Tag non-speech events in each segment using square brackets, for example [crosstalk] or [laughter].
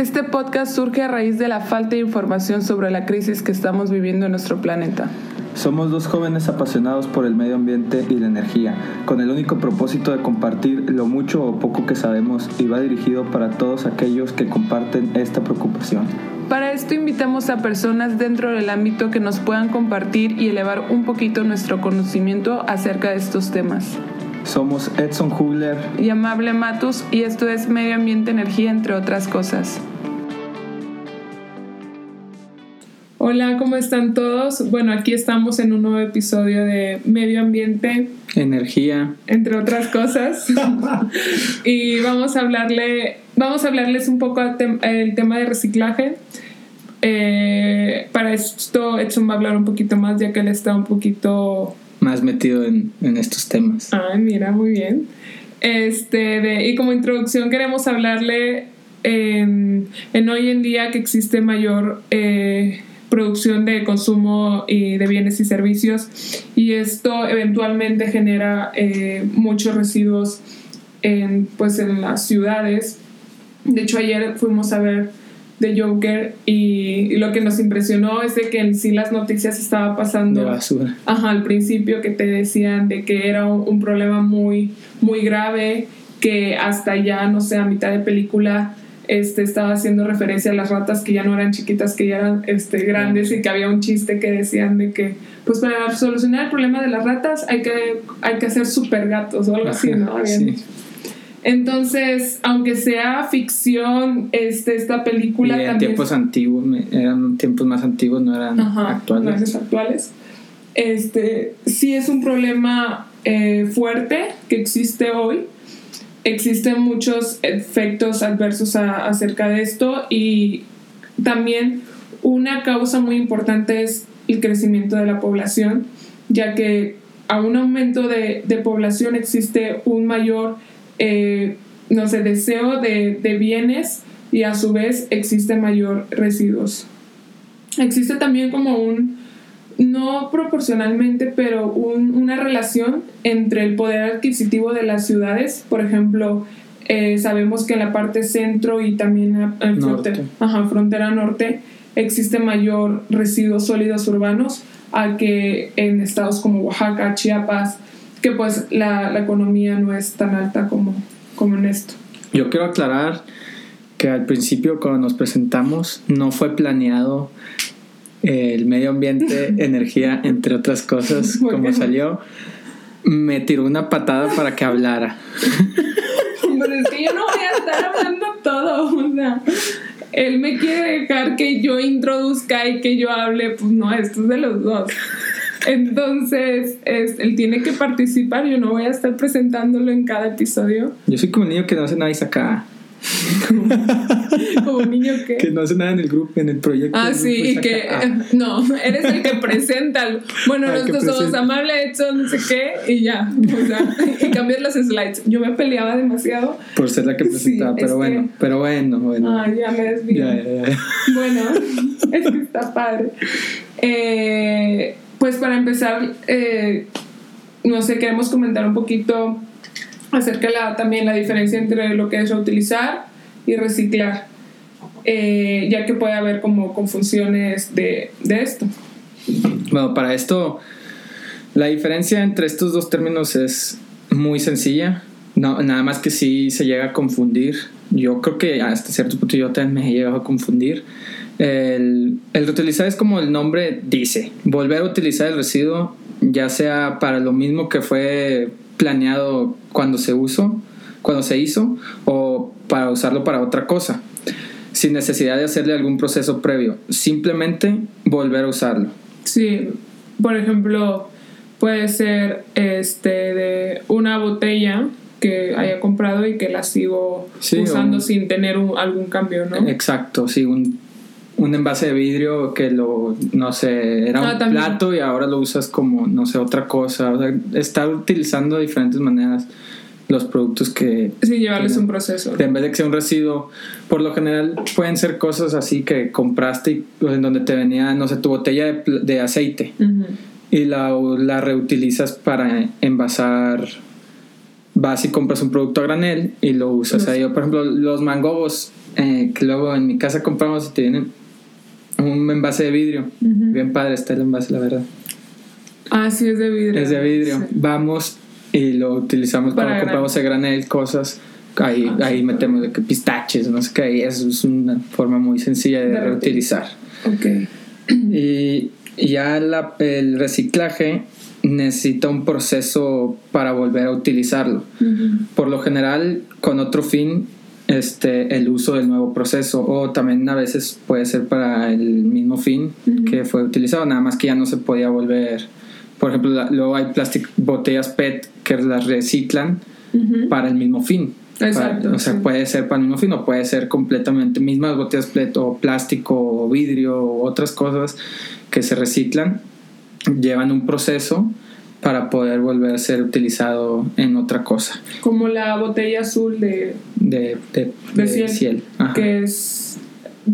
Este podcast surge a raíz de la falta de información sobre la crisis que estamos viviendo en nuestro planeta. Somos dos jóvenes apasionados por el medio ambiente y la energía, con el único propósito de compartir lo mucho o poco que sabemos y va dirigido para todos aquellos que comparten esta preocupación. Para esto invitamos a personas dentro del ámbito que nos puedan compartir y elevar un poquito nuestro conocimiento acerca de estos temas. Somos Edson Hugler y Amable Matus y esto es Medio Ambiente Energía entre otras cosas. Hola, ¿cómo están todos? Bueno, aquí estamos en un nuevo episodio de Medio Ambiente. Energía. Entre otras cosas. [laughs] y vamos a hablarle, vamos a hablarles un poco el tema de reciclaje. Eh, para esto Edson va a hablar un poquito más, ya que él está un poquito más metido en, en estos temas. Ay, mira, muy bien. Este, de, y como introducción queremos hablarle en, en hoy en día que existe mayor eh, producción de consumo y de bienes y servicios y esto eventualmente genera eh, muchos residuos en, pues en las ciudades. De hecho ayer fuimos a ver The Joker y, lo que nos impresionó es de que en sí las noticias estaba pasando de basura. Ajá, al principio que te decían de que era un, problema muy muy grave que hasta ya no sé a mitad de película este, estaba haciendo referencia a las ratas que ya no eran chiquitas, que ya eran este, grandes y que había un chiste que decían de que, pues para solucionar el problema de las ratas hay que, hay que hacer super gatos o algo así, ¿no? [laughs] Entonces, aunque sea ficción, este, esta película y en tiempos antiguos, eran tiempos más antiguos, no eran actuales. No actuales. Este, sí es un problema eh, fuerte que existe hoy existen muchos efectos adversos acerca de esto y también una causa muy importante es el crecimiento de la población, ya que a un aumento de, población existe un mayor, eh, no sé, deseo de, de bienes y a su vez existe mayor residuos. Existe también como un, no proporcionalmente, pero una relación entre el poder adquisitivo de las ciudades. Por ejemplo, eh, sabemos que en la parte centro y también en frontera, frontera norte existe mayor residuos sólidos urbanos a que en estados como Oaxaca, Chiapas, que pues la, la economía no es tan alta como, como en esto. Yo quiero aclarar que al principio cuando nos presentamos no fue planeado el medio ambiente, [laughs] energía, entre otras cosas, como salió, me tiró una patada para que hablara. [laughs] Pero es que yo no voy a estar hablando todo, o sea, él me quiere dejar que yo introduzca y que yo hable, pues no, esto es de los dos. Entonces, es, él tiene que participar, yo no voy a estar presentándolo en cada episodio. Yo soy como un niño que no hace nada y saca. [laughs] como niño que que no hace nada en el grupo en el proyecto ah sí y que [laughs] no eres el que presenta bueno nosotros somos amable hecho no sé qué y ya o sea y cambiar las slides. Yo me peleaba demasiado. Por ser la que presentaba pero bueno pero bueno bueno. Ah ya me desvío. Bueno [laughs] es que está padre. Eh, pues para empezar eh, no sé queremos comentar un poquito acerca la, también la diferencia entre lo que es reutilizar y reciclar, eh, ya que puede haber como confusiones de, de esto. Bueno, para esto, la diferencia entre estos dos términos es muy sencilla. No, nada más que si se llega a confundir. Yo creo que hasta cierto punto yo también me he llegado a confundir. El, el, reutilizar es como el nombre dice, volver a utilizar el residuo, ya sea para lo mismo que fue planeado cuando se usó, cuando se hizo, o para usarlo para otra cosa, sin necesidad de hacerle algún proceso previo, simplemente volver a usarlo. Sí, por ejemplo, puede ser este de una botella que haya comprado y que la sigo usando sin tener algún cambio, ¿no? Exacto, sí, un, un, envase de vidrio que lo, no sé, era ah, un plato y ahora lo usas como, no sé, otra cosa. O sea, estar utilizando de diferentes maneras los productos que... Sí, llevarles un proceso. En vez de que sea un residuo, por lo general pueden ser cosas así que compraste y, en donde te venía, no sé, tu botella de, aceite y la, la reutilizas para envasar vas y compras un producto a granel y lo usas ahí. por ejemplo, los mangobos eh, que luego en mi casa compramos y te vienen un envase de vidrio. Bien padre está el envase, la verdad. Ah, sí, es de vidrio. Es de vidrio. Sí. Vamos y lo utilizamos Para cuando compramos a granel, cosas. Ahí, Ah, ahí sí, metemos de que pistaches, no sé qué. Eso es una forma muy sencilla de, De reutilizar. Ok. [clears throat] Y ya la- el reciclaje necesita un proceso para volver a utilizarlo. Por lo general, con otro fin, este, el uso del nuevo proceso o también a veces puede ser para el mismo fin Ujú. que fue utilizado, nada más que ya no se podía volver. Por ejemplo, la- luego hay plástico, botellas PET que las reciclan Ujú. para el mismo fin. Exacto, Para- o sea, sí. puede ser para el mismo fin o puede ser completamente mismas botellas PET o plástico o vidrio o otras cosas que se reciclan, llevan un proceso para poder volver a ser utilizado en otra cosa Como la botella azul de, de, de, ciel, que es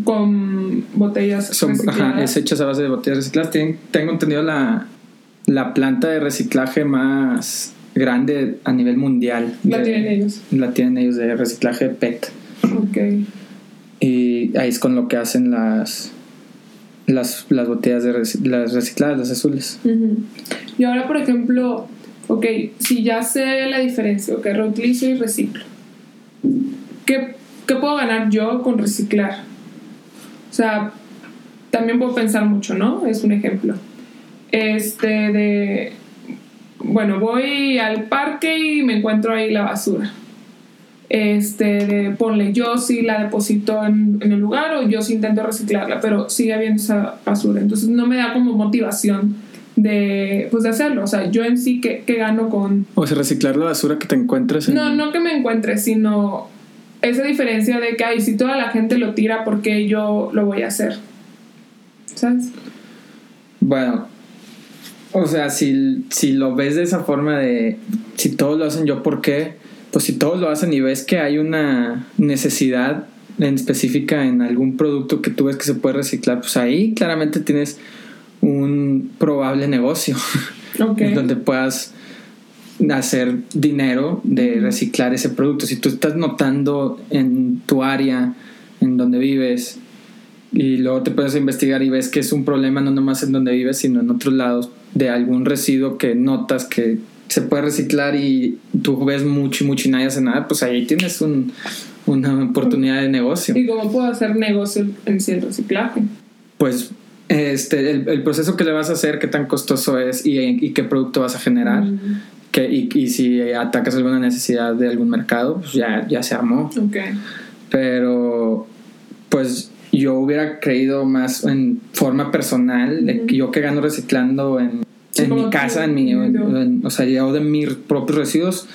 con botellas Son, ajá, es hecha a base de botellas recicladas. Tengo entendido la, la planta de reciclaje más grande a nivel mundial. La de- tienen ellos. La tienen ellos de reciclaje PET. Ok. Y ahí es con lo que hacen las las, las botellas de reci- las recicladas, las azules. Y ahora, por ejemplo, ok, si ya sé la diferencia, ok, reutilizo y reciclo, ¿qué, qué puedo ganar yo con reciclar? O sea, también puedo pensar mucho, ¿no? Es un ejemplo. Este de, bueno, voy al parque y me encuentro ahí la basura. Este, de, ponle, yo sí la deposito en, en el lugar o yo sí intento reciclarla, pero sigue habiendo esa basura. Entonces no me da como motivación de, pues, de hacerlo. O sea, yo en sí, ¿qué, qué gano con...? O sea, reciclar la basura que te encuentres en... No, no que me encuentre, sino esa diferencia de que, ay, si toda la gente lo tira, ¿por qué yo lo voy a hacer? ¿Sabes? Bueno, o sea, si, si lo ves de esa forma de si todos lo hacen yo, ¿por qué? Pues si todos lo hacen y ves que hay una necesidad en específica en algún producto que tú ves que se puede reciclar, pues ahí claramente tienes un probable negocio. [laughs] En donde puedas hacer dinero de reciclar ese producto. Si tú estás notando en tu área, en donde vives, y luego te puedes investigar y ves que es un problema no nomás en donde vives, sino en otros lados, de algún residuo que notas que se puede reciclar y tú ves mucho y mucho y nadie hace nada, pues ahí tienes un- una oportunidad de negocio. ¿Y cómo puedo hacer negocio en el reciclaje? Pues este, el, el proceso que le vas a hacer, qué tan costoso es y, y qué producto vas a generar. Mm, Que, y, y si atacas alguna necesidad de algún mercado, pues ya, ya se armó. ok. Pero, pues yo hubiera creído más en forma personal, de que yo que gano reciclando en, Sí, en mi casa, en mi, en- o sea, yo de mis propios residuos,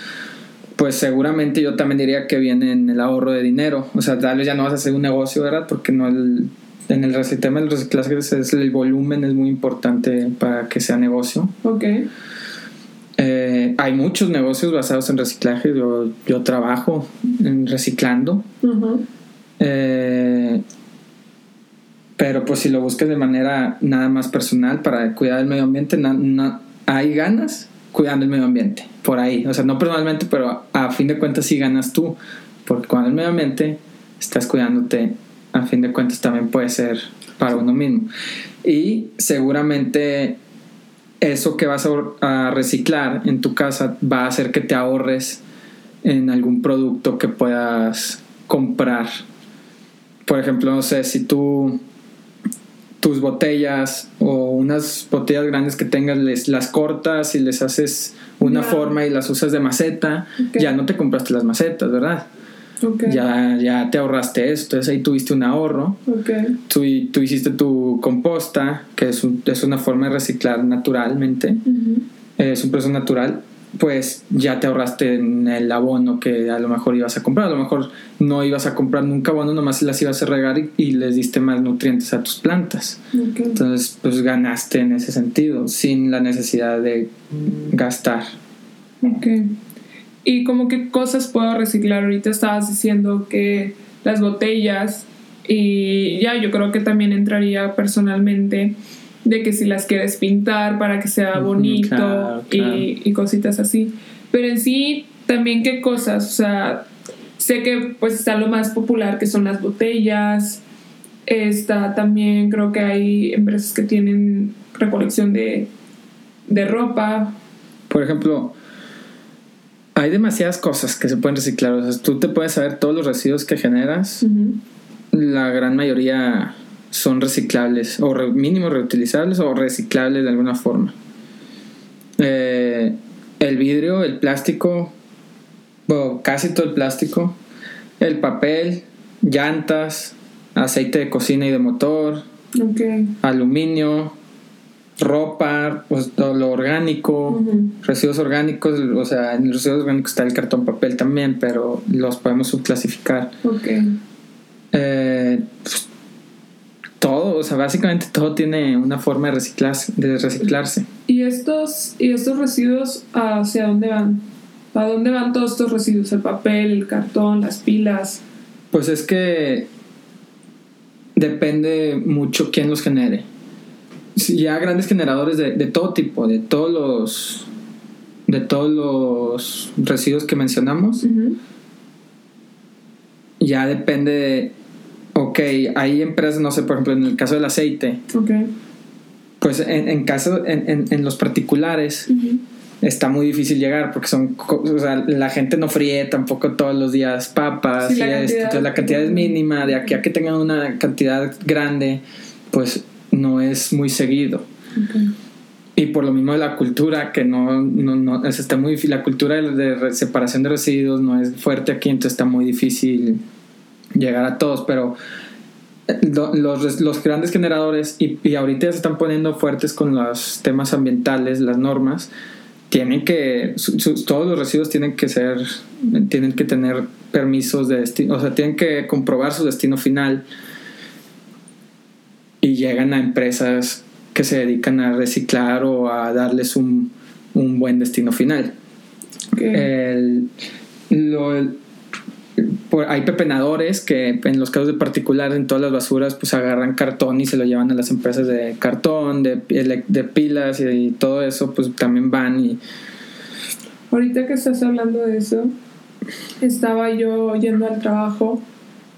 pues seguramente yo también diría que viene en el ahorro de dinero. O sea, tal vez ya no vas a hacer un negocio, ¿verdad? Porque no el, en el rec- tema del reciclaje es, el volumen es muy importante para que sea negocio. Ok. Eh, hay muchos negocios basados en reciclaje. Yo, yo trabajo en reciclando. Ujú. Eh, pero pues si lo buscas de manera nada más personal para cuidar el medio ambiente, na- na- hay ganas cuidando el medio ambiente. Por ahí. O sea, no personalmente, pero a, fin de cuentas sí ganas tú. Porque cuando el medio ambiente estás cuidándote, a fin de cuentas también puede ser para uno mismo. Y seguramente eso que vas a, a reciclar en tu casa va a hacer que te ahorres en algún producto que puedas comprar. Por ejemplo, no sé, si tú tus botellas o unas botellas grandes que tengas, les, las cortas y les haces una forma y las usas de maceta, ya no te compraste las macetas, ¿verdad? Ya, ya te ahorraste eso, entonces ahí tuviste un ahorro. Ok. tú, tú hiciste tu composta, que es, un- es una forma de reciclar naturalmente, es un proceso natural, pues ya te ahorraste en el abono que a lo mejor ibas a comprar. A lo mejor no ibas a comprar nunca abono, nomás las ibas a regar y, y les diste más nutrientes a tus plantas. Entonces, pues ganaste en ese sentido, sin la necesidad de gastar. Ok. ¿Y como qué cosas puedo reciclar? Ahorita estabas diciendo que las botellas y ya yo creo que también entraría personalmente de que si las quieres pintar para que sea bonito claro, claro. Y, y cositas así. Pero en sí, también qué cosas, o sea, sé que pues está lo más popular que son las botellas. Está también creo que hay empresas que tienen recolección de, de ropa. Por ejemplo, hay demasiadas cosas que se pueden reciclar. O sea, tú te puedes saber todos los residuos que generas. La gran mayoría son reciclables, o mínimo reutilizables o reciclables de alguna forma. Eh, el vidrio, el plástico, casi todo el plástico, el papel, llantas, aceite de cocina y de motor, aluminio, ropa, pues, todo lo orgánico, residuos orgánicos, o sea, en los residuos orgánicos está el cartón papel también, pero los podemos subclasificar. Eh, pues, todo, o sea, básicamente todo tiene una forma de reciclarse. De reciclarse. ¿Y estos, ¿Y estos residuos hacia dónde van? ¿A dónde van todos estos residuos? ¿El papel, el cartón, las pilas? Pues es que depende mucho quién los genere. Ya grandes generadores de, todo tipo, de todos los de todos los residuos que mencionamos. Ya depende de, ok, hay empresas, no sé, por ejemplo, en el caso del aceite. Pues en, caso, en, los particulares, está muy difícil llegar porque son, o sea, la gente no fríe tampoco todos los días papas y la esto, entonces la cantidad es mínima, de aquí a que tengan una cantidad grande, pues no es muy seguido. Y por lo mismo de la cultura, que no, no, no está muy difícil, la cultura de, separación de residuos no es fuerte aquí, entonces está muy difícil llegar a todos, pero los, los grandes generadores, y, y ahorita ya se están poniendo fuertes con los temas ambientales, las normas, tienen que, todos los residuos tienen que ser, tienen que tener permisos de destino, o sea, tienen que comprobar su destino final y llegan a empresas que se dedican a reciclar o a darles un, un buen destino final. El, lo, hay pepenadores que en los casos de particular en todas las basuras pues agarran cartón y se lo llevan a las empresas de cartón, de, pilas y, todo eso pues también van y... Ahorita que estás hablando de eso, estaba yo yendo al trabajo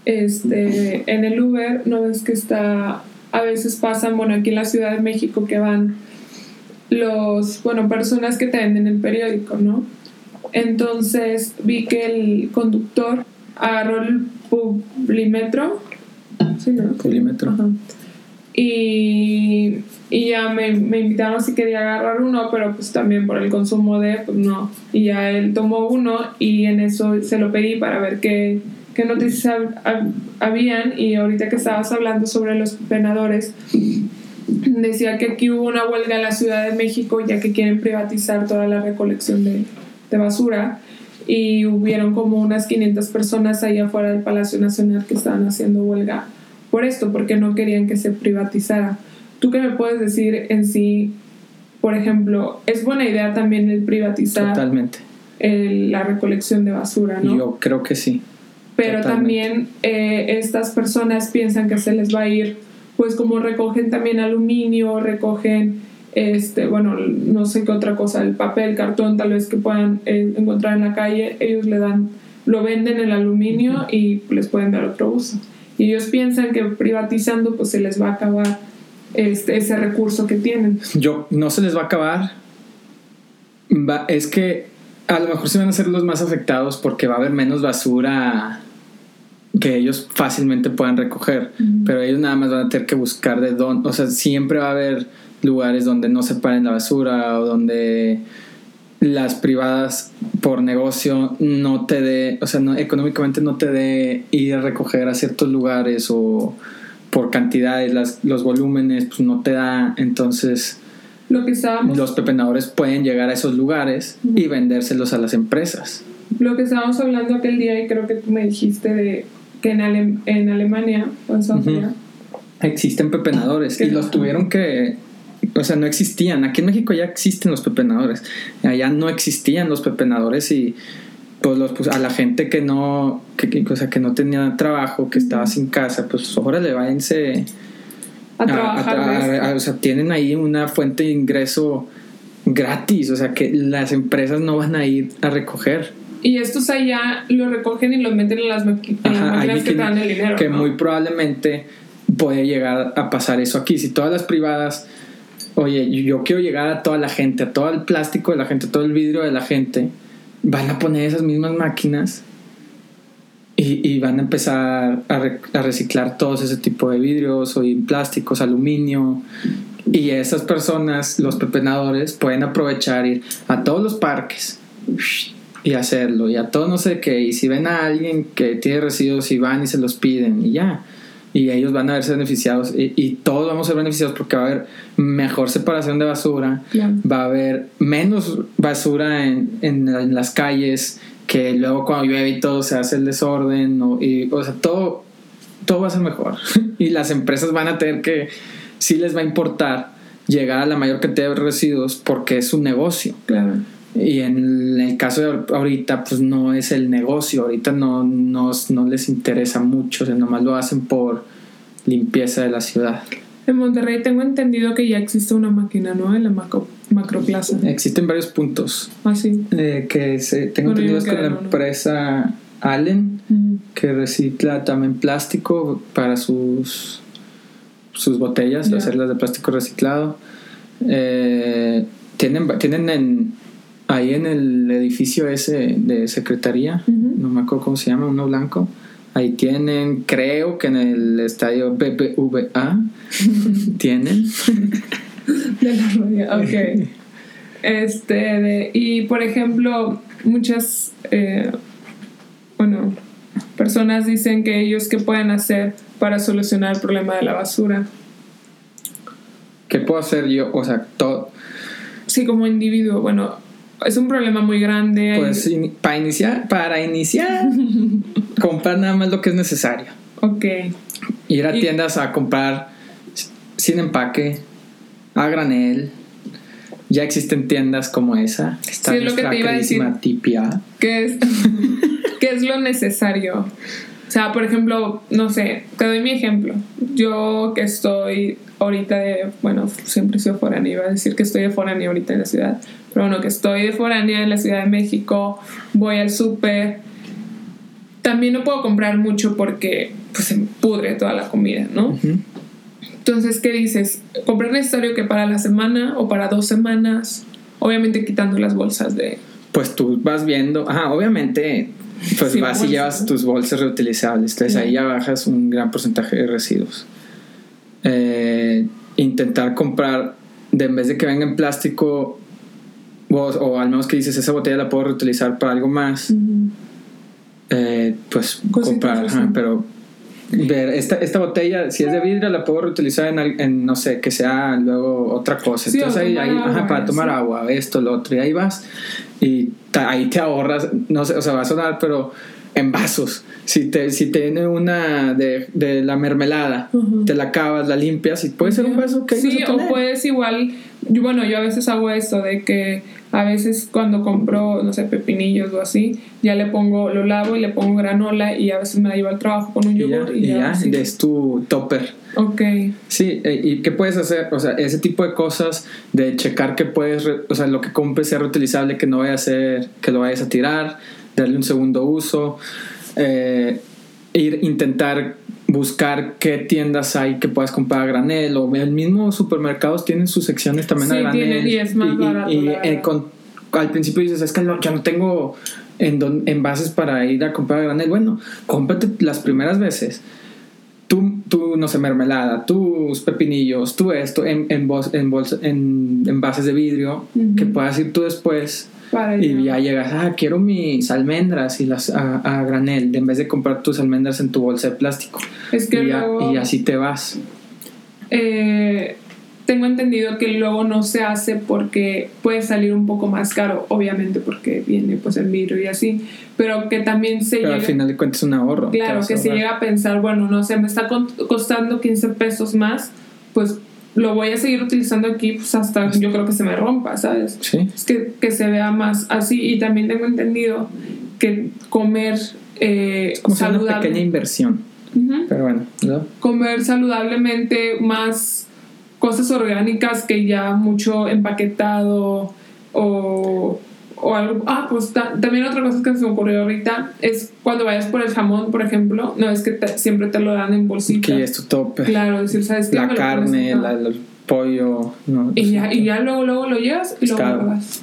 este, en el Uber, no ves que está, a veces pasan, bueno, aquí en la Ciudad de México que van los, bueno, personas que te venden el periódico, ¿no? Entonces vi que el conductor agarró el publímetro. Sí, ¿no? Publímetro. Y, y ya me, me, invitaron si quería agarrar uno, pero pues también por el consumo de, pues no. Y ya él tomó uno y en eso se lo pedí para ver qué, qué noticias habían. Y ahorita que estabas hablando sobre los penadores, decía que aquí hubo una huelga en la Ciudad de México ya que quieren privatizar toda la recolección de, de basura y hubieron como unas 500 personas ahí afuera del Palacio Nacional que estaban haciendo huelga por esto, porque no querían que se privatizara. ¿Tú qué me puedes decir en sí? Por ejemplo, es buena idea también el privatizar Totalmente. la recolección de basura, ¿no? Yo creo que sí. Pero también eh, estas personas piensan que se les va a ir, pues como recogen también aluminio, recogen este, bueno, no sé qué otra cosa, el papel, cartón, tal vez que puedan eh, encontrar en la calle, ellos le dan, lo venden el aluminio y les pueden dar otro uso. Y ellos piensan que privatizando pues se les va a acabar este, ese recurso que tienen. Yo, no se les va a acabar. Va, es que a lo mejor se van a ser los más afectados porque va a haber menos basura que ellos fácilmente puedan recoger, pero ellos nada más van a tener que buscar de dónde, o sea, siempre va a haber lugares donde no separen la basura o donde las privadas por negocio no te dé, o sea, no, económicamente no te dé ir a recoger a ciertos lugares o por cantidades, las, los volúmenes, pues no te da, entonces lo que los pepenadores pueden llegar a esos lugares y vendérselos a las empresas. Lo que estábamos hablando aquel día y creo que tú me dijiste de que en, en Alemania, existen pepenadores y los tuvieron que o sea, no existían. Aquí en México ya existen los pepenadores. Allá no existían los pepenadores y pues, los, pues a la gente que no, que, o sea, que no tenía trabajo, que estaba sin casa, pues órale, váyanse a, trabajar. o sea, tienen ahí una fuente de ingreso gratis, o sea, que las empresas no van a ir a recoger. Y estos allá lo recogen y lo meten en las, en las Ajá, máquinas que te dan el dinero. que ¿no? muy probablemente puede llegar a pasar eso aquí. Si todas las privadas, oye, yo- quiero llegar a toda la gente, a todo el plástico de la gente, a todo el vidrio de la gente, van a poner esas mismas máquinas y, van a empezar a, re- a reciclar todos ese tipo de vidrios o plásticos, aluminio. Y esas personas, los pepenadores, pueden aprovechar ir a todos los parques y hacerlo, y a todo no sé qué. Y si ven a alguien que tiene residuos y van y se los piden, y ya. Y ellos van a verse beneficiados, y, y todos vamos a ser beneficiados porque va a haber mejor separación de basura, va a haber menos basura en, en, en las calles, que luego cuando llueve y todo se hace el desorden, o, y, o sea, todo, todo va a ser mejor. [laughs] y las empresas van a tener que, sí les va a importar llegar a la mayor cantidad de residuos porque es un negocio. Claro. Y en el caso de ahorita, pues no es el negocio, ahorita no, no, no les interesa mucho, o sea, nomás lo hacen por limpieza de la ciudad. En Monterrey tengo entendido que ya existe una máquina, ¿no? En la macro, macroplaza. Existen varios puntos Así. eh, que se, tengo Bueno, entendido quedé la empresa Allen, que recicla también plástico para sus, sus botellas, Ya. hacerlas de plástico reciclado. Eh, tienen tienen en, ahí en el edificio ese de secretaría, no me acuerdo cómo se llama, uno blanco. Ahí tienen, creo que en el estadio BBVA [laughs] tienen. De la rodilla, ok. [laughs] Este, de- y por ejemplo, muchas, eh, bueno, personas dicen que ellos qué pueden hacer para solucionar el problema de la basura. ¿Qué puedo hacer yo? O sea, todo. Sí, como individuo, bueno, es un problema muy grande. Pues para iniciar, para [laughs] iniciar, comprar nada más lo que es necesario. ok, Ir a Y- tiendas a comprar sin empaque, a granel. Ya existen tiendas como esa. Está Sí, es lo que te iba a decir. Tipia. ¿qué es, [laughs] ¿qué es lo necesario? O sea, por ejemplo, no sé, te doy mi ejemplo. Yo que estoy ahorita de, bueno, siempre he sido foránea, iba a decir que estoy de foránea ahorita en la ciudad, pero bueno, que estoy de foránea en la Ciudad de México, voy al súper. También no puedo comprar mucho porque pues se me pudre toda la comida, ¿no? Entonces, ¿qué dices? ¿Comprar necesario que para la semana o para dos semanas? Obviamente quitando las bolsas de... Pues tú vas viendo, ajá, obviamente, pues Sí, vas y bolsas, llevas tus bolsas reutilizables, entonces ahí ya bajas un gran porcentaje de residuos. Eh, intentar comprar, de en vez de que venga en plástico, o, o al menos que dices, esa botella la puedo reutilizar para algo más, eh, pues Cositas comprar, ajá, pero ver, esta, esta botella, si es de vidrio, la puedo reutilizar en, en, no sé, que sea luego otra cosa. Sí, Entonces ahí, ahí, ajá, agua, para tomar sí. agua, esto, lo otro, y ahí vas y ahí te ahorras, no sé, o sea, va a sonar, pero en vasos. Si te si tiene una de, de la mermelada, te la acabas, la limpias y puede ser un vaso que Sí, o puedes igual, yo, bueno, yo a veces hago esto de que a veces cuando compro, no sé, pepinillos o así, ya le pongo, lo lavo y le pongo granola y a veces me la llevo al trabajo con un y ya, yogur y ya, así. es tu topper. Ok, Sí, eh, ¿y qué puedes hacer? O sea, ese tipo de cosas de checar que puedes, re- o sea, lo que compres sea reutilizable, que no vaya a ser, que lo vayas a tirar, darle un segundo uso, eh, ir, intentar buscar qué tiendas hay que puedas comprar a granel, o el mismo supermercados tienen sus secciones también a Sí, granel. tienen, y es más barato, y, la eh, con- al principio dices, es que no, yo no tengo en don- envases para ir a comprar a granel. Bueno, cómprate las primeras veces tú, tú, no sé, mermelada, tus pepinillos, tú esto, en, en, bos- en, bolsa- en envases de vidrio, que puedas ir tú después para y ya llegas, ah, quiero mis almendras y las a, a granel, en vez de comprar tus almendras en tu bolsa de plástico. Es que y, ya- luego, y así te vas. eh, tengo entendido que luego no se hace porque puede salir un poco más caro, obviamente porque viene pues en vidrio y así, pero que también se Pero al llega... final de cuentas es un ahorro. Claro, que se llega a pensar, bueno, no sé, me está costando 15 pesos más, pues lo voy a seguir utilizando aquí pues hasta yo creo que se me rompa, ¿sabes? Sí. Es que, que se vea más así y también tengo entendido que comer eh, Como si una saludable- pequeña inversión. Pero bueno, ¿no? comer saludablemente más cosas orgánicas que ya mucho empaquetado o, o algo. Ah, pues ta- también otra cosa que se me ocurrió ahorita es cuando vayas por el jamón, por ejemplo, no es que te- siempre te lo dan en bolsita. Que es tu tope. Claro, decir, ¿sabes qué? la Me carne, la- el pollo. No, Y ya, y ya luego, luego lo llevas y luego Pescado. lo pagas.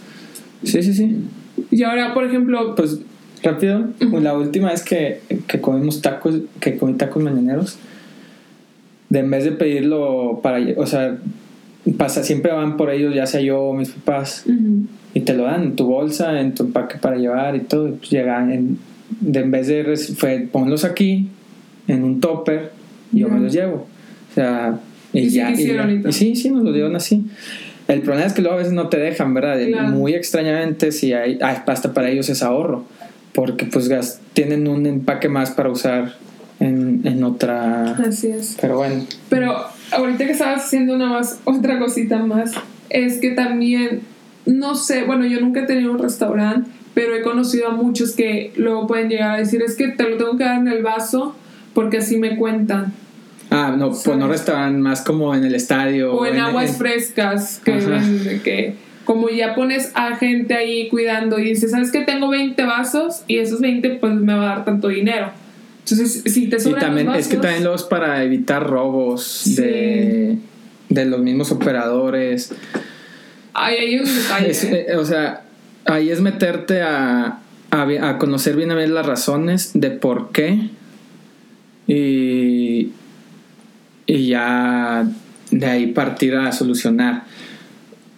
Sí, sí, sí. Y ahora, por ejemplo, Pues rápido, la última vez que, que comimos tacos, que comí tacos mañaneros, de en vez de pedirlo para, o sea, pasa, siempre van por ellos, ya sea yo o mis papás, ujú, y te lo dan en tu bolsa, en tu empaque para llevar y todo, y pues llegan en, de en vez de, fue, ponlos aquí, en un topper, y yo Ya. me los llevo. O sea, y, Y sí ya, y, quisieron ya. y. Y sí, sí, nos los dieron así. El problema es que luego a veces no te dejan, ¿verdad? Claro. Muy extrañamente, si hay, hay pasta para ellos es ahorro, porque pues gas, tienen un empaque más para usar en, en otra... así es. Pero bueno, Pero ahorita que estabas haciendo una más, otra cosita más, es que también, no sé, bueno, yo nunca he tenido un restaurante, pero he conocido a muchos que luego pueden llegar a decir, es que te lo tengo que dar en el vaso porque así me cuentan. ah, no, pues no ¿Sabes? restauran más como en el estadio. O en aguas frescas, que, ven que como ya pones a gente ahí cuidando y dices, ¿sabes que tengo 20 vasos? Y esos 20 pues me va a dar tanto dinero. Entonces, si te Y sobran también los es que también los para evitar robos Sí. de, de los mismos operadores. Ay, hay un detalle. Es, eh, o sea, ahí es meterte a, a, conocer bien a bien las razones de por qué y, y ya de ahí partir a solucionar.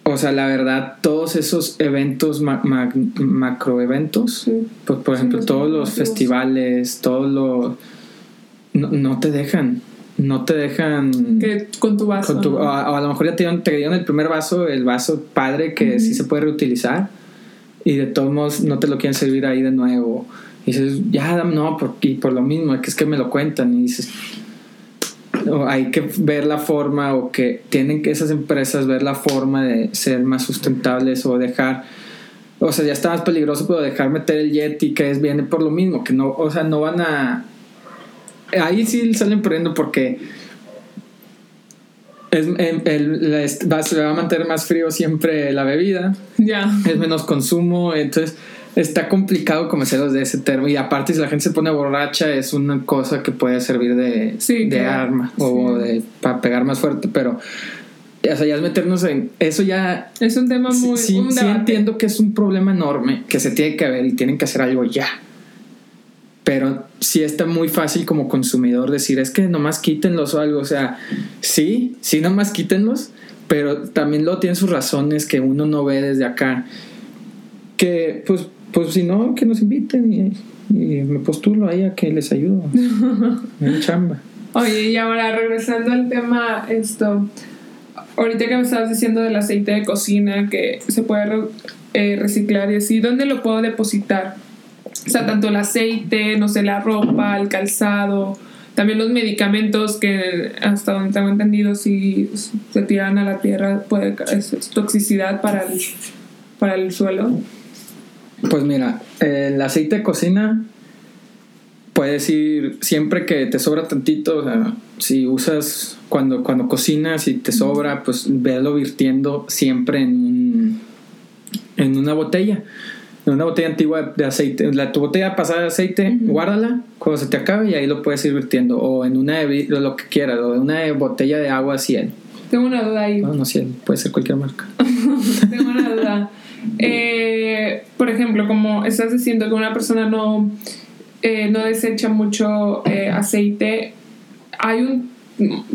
O sea, la verdad, todos esos eventos, ma- ma- macroeventos, Sí. pues, por ejemplo, los todos los festivales, todos los... No, no te dejan, no te dejan... que con tu vaso. Con tu- o, a, o a lo mejor ya te dieron, te dieron el primer vaso, el vaso padre que Ujú. sí se puede reutilizar y de todos modos no te lo quieren servir ahí de nuevo. Y dices, ya, no, por, y por lo mismo, que es que me lo cuentan y dices, o hay que ver la forma o que tienen que esas empresas ver la forma de ser más sustentables o dejar o sea ya está más peligroso pero dejar meter el Yeti que es viene por lo mismo que no o sea no van a ahí sí salen perdiendo porque es, em, el- va, se va a mantener más frío siempre la bebida Ya. es menos consumo, entonces está complicado convencerlos de ese termo. Y aparte, si la gente se pone borracha, es una cosa que puede servir de, Sí, de claro. arma o Sí. de para pegar más fuerte, pero o sea, ya es meternos en eso ya. Es un tema muy. sí, un sí entiendo que es un problema enorme que se tiene que ver y tienen que hacer algo ya. Pero sí está muy fácil como consumidor decir, es que nomás quítenlos o algo. O sea, sí, sí, nomás quítenlos, pero también lo tienen sus razones que uno no ve desde acá. Que, pues, pues si no, que nos inviten y, y me postulo ahí a que les ayudo. [laughs] en chamba. Oye, y ahora regresando al tema, esto. Ahorita que me estabas diciendo del aceite de cocina que se puede eh, reciclar y así, ¿dónde lo puedo depositar? O sea, tanto el aceite, no sé, la ropa, el calzado, también los medicamentos que hasta donde tengo entendido si se tiran a la tierra puede es, toxicidad para el, para el suelo. Pues mira, el aceite de cocina puedes ir siempre que te sobra tantito, o sea, si usas cuando, cuando cocinas y te sobra, pues verlo virtiendo siempre en, en una botella. En una botella antigua de aceite. La, tu botella pasada de aceite, guárdala cuando se te acabe y ahí lo puedes ir virtiendo. O en una de lo que quieras, o en una botella de agua 100. Tengo una duda ahí. No, no 100, puede ser cualquier marca. [laughs] Tengo una duda. Eh, por ejemplo, como estás diciendo que una persona no, eh, no desecha mucho eh, aceite, hay un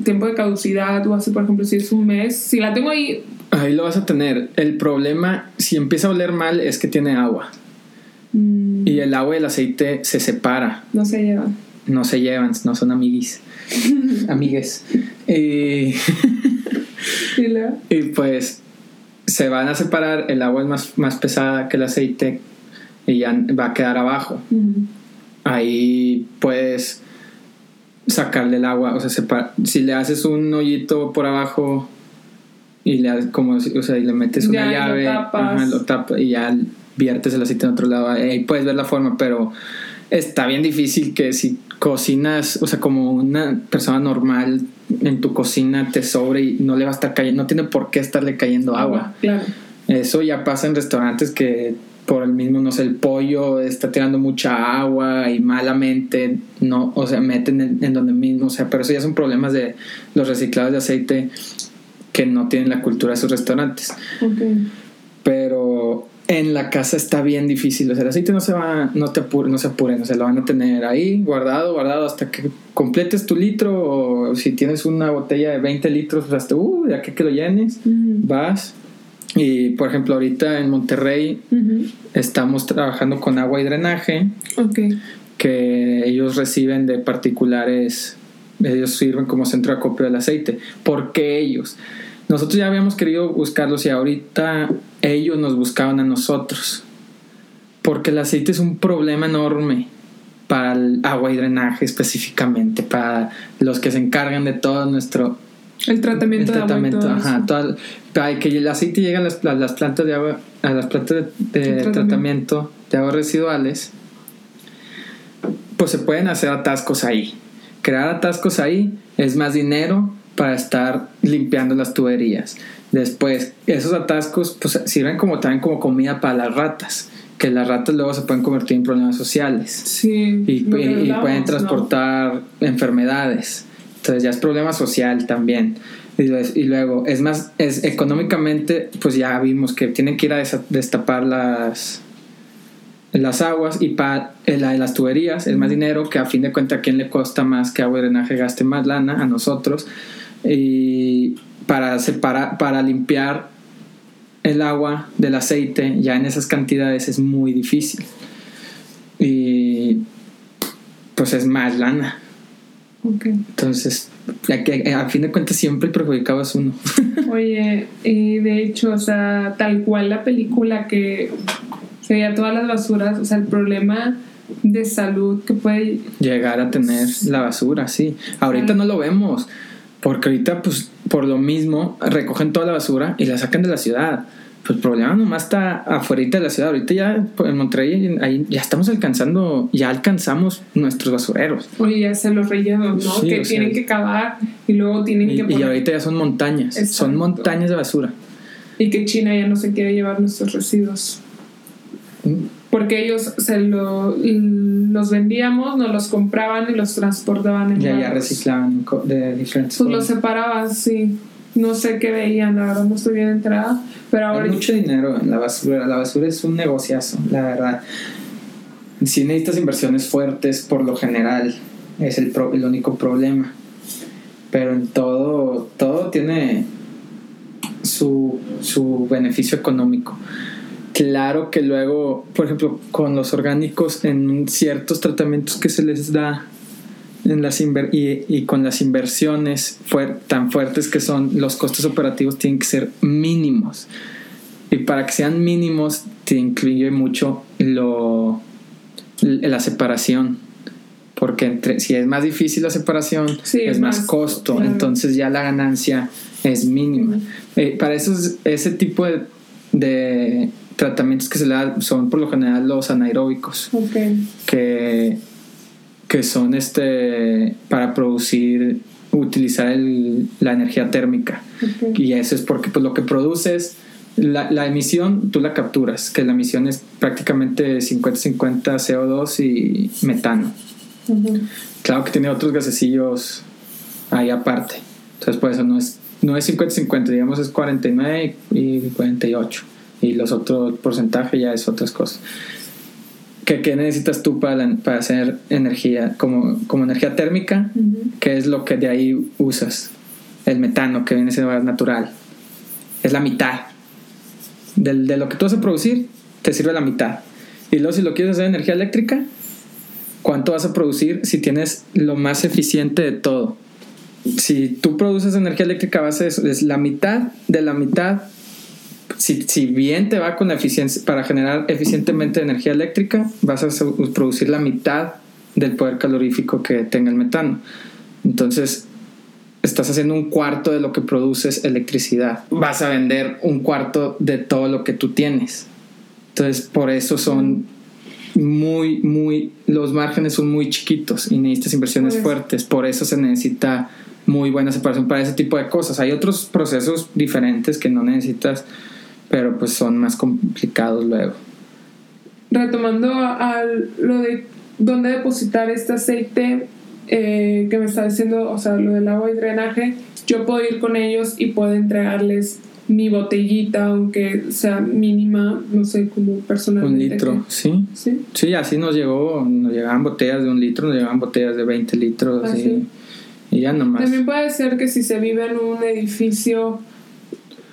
tiempo de caducidad o así, por ejemplo, si es un mes, si la tengo ahí, Ahí lo vas a tener. El problema, si empieza a oler mal, es que tiene agua. mm, Y el agua y el aceite se separa. no se lleva. No se llevan, no son amiguis. [laughs] Amigues. [laughs] Y, pues se van a separar. El agua es más, más pesada que el aceite y ya va a quedar abajo. Ujú. Ahí puedes sacarle el agua. O sea, si le haces un hoyito por abajo y le, como, o sea, y le metes una Ya, y lo llave, tapas. ajá, lo tapas y ya viertes el aceite en otro lado. Ahí puedes ver la forma, pero está bien difícil que si cocinas, o sea, como una persona normal en tu cocina te sobre y no le va a estar cayendo, no tiene por qué estarle cayendo agua. Claro. Eso ya pasa en restaurantes que por el mismo, no sé, el pollo está tirando mucha agua y malamente, no, o sea, meten en, en donde mismo, o sea, pero eso ya son problemas de los reciclados de aceite que no tienen la cultura de sus restaurantes. Ok. Pero en la casa está bien difícil. O sea, el aceite no se va, no te apure, no se apuren. O sea, lo van a tener ahí guardado, guardado hasta que completes tu litro. O si tienes una botella de 20 litros, pues hasta, uh, ya que, que lo llenes, Mm. vas. Y por ejemplo, ahorita en Monterrey Ujú. estamos trabajando con agua y drenaje Ok. que ellos reciben de particulares, ellos sirven como centro de acopio del aceite. ¿Por qué ellos? Nosotros ya habíamos querido buscarlos y ahorita ellos nos buscaban a nosotros. Porque el aceite es un problema enorme para el agua y drenaje específicamente, para los que se encargan de todo nuestro El tratamiento, el de agua tratamiento, todo ajá, para que el aceite llegue a las, a las plantas de agua, a las plantas de, de tratamiento. tratamiento de aguas residuales, pues se pueden hacer atascos ahí. Crear atascos ahí es más dinero para estar limpiando las tuberías. Después, esos atascos pues, sirven como también como comida para las ratas, que las ratas luego se pueden convertir en problemas sociales Sí. y, y- pueden ¿no? transportar enfermedades. Entonces ya es problema social también. Y, luego- y luego, es más, es económicamente, pues ya vimos que tienen que ir a destapar las, las aguas y para la de las tuberías es más dinero que a fin de cuentas a quién le cuesta más que agua y drenaje gaste más lana a nosotros y para separar para limpiar el agua del aceite ya en esas cantidades es muy difícil. Y pues es más lana. Ok. entonces a, que- a fin de cuentas siempre el perjudicado es uno. [laughs] Oye, y de hecho, o sea, tal cual la película que se veía todas las basuras, o sea, el problema de salud que puede... llegar a tener la basura, sí. Ahorita no lo vemos, porque ahorita, pues, por lo mismo, recogen toda la basura y la sacan de la ciudad. Pues el problema nomás está afuera de la ciudad. Ahorita ya pues, en Monterrey ahí ya estamos alcanzando, ya alcanzamos nuestros basureros. Oye, ya se los rellenos, ¿no? Sí, que o sea- tienen que cavar y luego tienen Y, que y poner... ahorita ya son montañas, son Exacto. montañas de basura. Y que China ya no se quiere llevar nuestros residuos. Porque ellos se lo, los vendíamos, nos los compraban y los transportaban en Ya, ya reciclaban de diferentes Pues los separaban, sí. No sé qué veían, la verdad no estoy bien enterada. Pero ahora Hay mucho dinero en la basura. La basura es un negociazo, la verdad. Si necesitas inversiones fuertes, por lo general, es el, pro- el único problema. Pero en todo, todo tiene su, su beneficio económico. Claro que luego, por ejemplo, con los orgánicos, en ciertos tratamientos que se les da en las inver- y, y con las inversiones fuer- tan fuertes que son, los costos operativos tienen que ser mínimos. Y para que sean mínimos, te incluye mucho lo, la separación. Porque entre, si es más difícil la separación, Sí, es más más, costo. claro. Entonces ya la ganancia es mínima. Eh, para esos, ese tipo de, de tratamientos que se le da son por lo general los anaeróbicos Ok. que, que son este para producir utilizar el- la energía térmica ok. y eso es porque pues lo que produces la, la emisión tú la capturas que la emisión es prácticamente 50-50 CO2 y metano Ujú. claro que tiene otros gasecillos ahí aparte entonces por eso no es no es 50-50 digamos es 49 y 48 y los otros porcentajes ya es otras cosas ¿Qué, qué necesitas tú para, la- para hacer energía como, como energía térmica? Ujú. ¿Qué es lo que de ahí usas? El metano, que viene siendo gas natural. Es la mitad. Del- de lo que tú vas a producir, te sirve la mitad. Y luego si lo quieres hacer energía eléctrica, ¿cuánto vas a producir si tienes lo más eficiente de todo? Si tú produces energía eléctrica a base de eso, es la mitad de la mitad. Si, si bien te va con eficiencia, para generar eficientemente energía eléctrica, vas a producir la mitad del poder calorífico que tenga el metano. Entonces, estás haciendo un cuarto de lo que produces electricidad. Vas a vender un cuarto de todo lo que tú tienes. Entonces, por eso son muy, muy, los márgenes son muy chiquitos y necesitas inversiones Pues. fuertes. Por eso se necesita muy buena separación para ese tipo de cosas. Hay otros procesos diferentes que no necesitas, pero pues son más complicados luego. retomando a, a lo de dónde depositar este aceite eh, que me está diciendo, o sea, lo del agua y drenaje, yo puedo ir con ellos y puedo entregarles mi botellita, aunque sea mínima, no sé, como personalmente. Un litro, sí. Sí. Sí, así nos llegó, nos llegaban botellas de un litro, nos llegaban botellas de 20 litros Ah, y, sí. y ya nomás También puede ser que si se vive en un edificio,